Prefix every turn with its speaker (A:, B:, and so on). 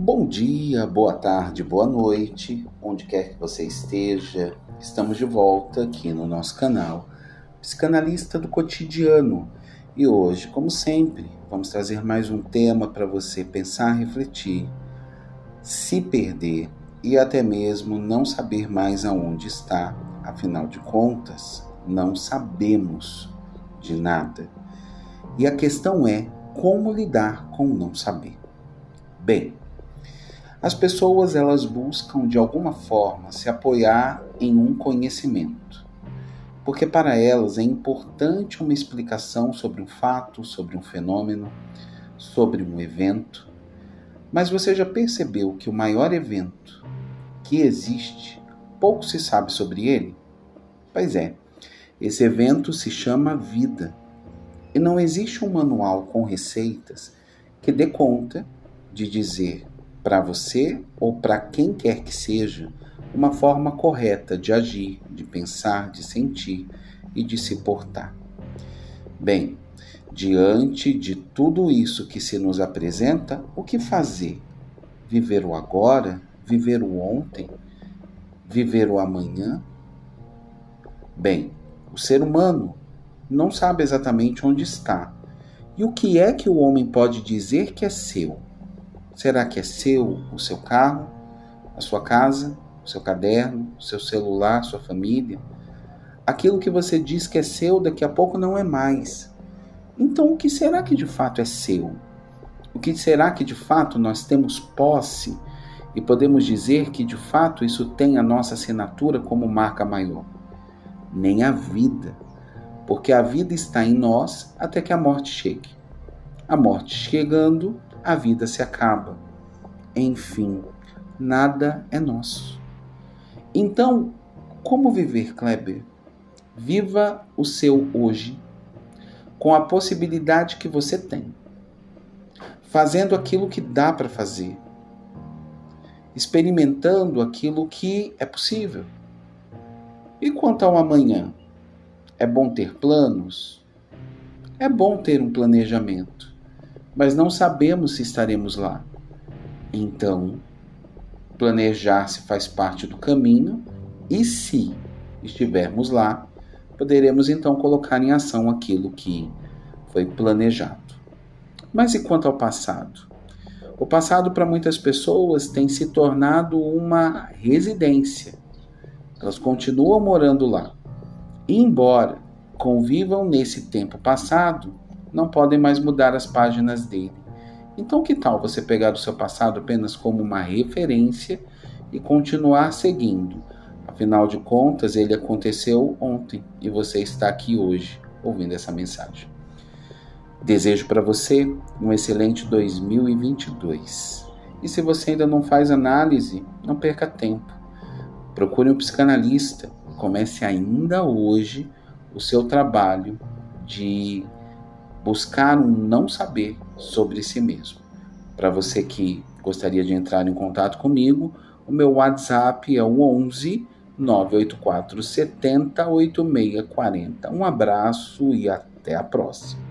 A: Bom dia, boa tarde, boa noite, onde quer que você esteja. Estamos de volta aqui no nosso canal Psicanalista do Cotidiano. E hoje, como sempre, vamos trazer mais um tema para você pensar, refletir, se perder e até mesmo não saber mais aonde está. Afinal de contas, não sabemos de nada. E a questão é como lidar com não saber. Bem, as pessoas elas buscam de alguma forma se apoiar em um conhecimento, porque para elas é importante uma explicação sobre um fato, sobre um fenômeno, sobre um evento. Mas você já percebeu que o maior evento que existe, pouco se sabe sobre ele? Pois é, esse evento se chama vida. E não existe um manual com receitas que dê conta de dizer para você ou para quem quer que seja uma forma correta de agir, de pensar, de sentir e de se portar. Bem, diante de tudo isso que se nos apresenta, o que fazer? Viver o agora? Viver o ontem? Viver o amanhã? Bem, o ser humano não sabe exatamente onde está. E o que é que o homem pode dizer que é seu? Será que é seu o seu carro, a sua casa, o seu caderno, o seu celular, sua família? Aquilo que você diz que é seu daqui a pouco não é mais. Então, o que será que de fato é seu? O que será que de fato nós temos posse e podemos dizer que de fato isso tem a nossa assinatura como marca maior? Nem a vida, porque a vida está em nós até que a morte chegue. A morte chegando, a vida se acaba. Enfim, nada é nosso. Então, como viver, Kleber? Viva o seu hoje com a possibilidade que você tem, fazendo aquilo que dá para fazer, experimentando aquilo que é possível. E quanto ao amanhã? É bom ter planos? É bom ter um planejamento mas não sabemos se estaremos lá. Então, planejar se faz parte do caminho e se estivermos lá, poderemos então colocar em ação aquilo que foi planejado. Mas e quanto ao passado? O passado para muitas pessoas tem se tornado uma residência. Elas continuam morando lá. E embora convivam nesse tempo passado, não podem mais mudar as páginas dele. Então, que tal você pegar o seu passado apenas como uma referência e continuar seguindo? Afinal de contas, ele aconteceu ontem e você está aqui hoje ouvindo essa mensagem. Desejo para você um excelente 2022. E se você ainda não faz análise, não perca tempo. Procure um psicanalista. Comece ainda hoje o seu trabalho de buscar um não saber sobre si mesmo. Para você que gostaria de entrar em contato comigo, o meu WhatsApp é o 11 984 70 8640. Um abraço e até a próxima.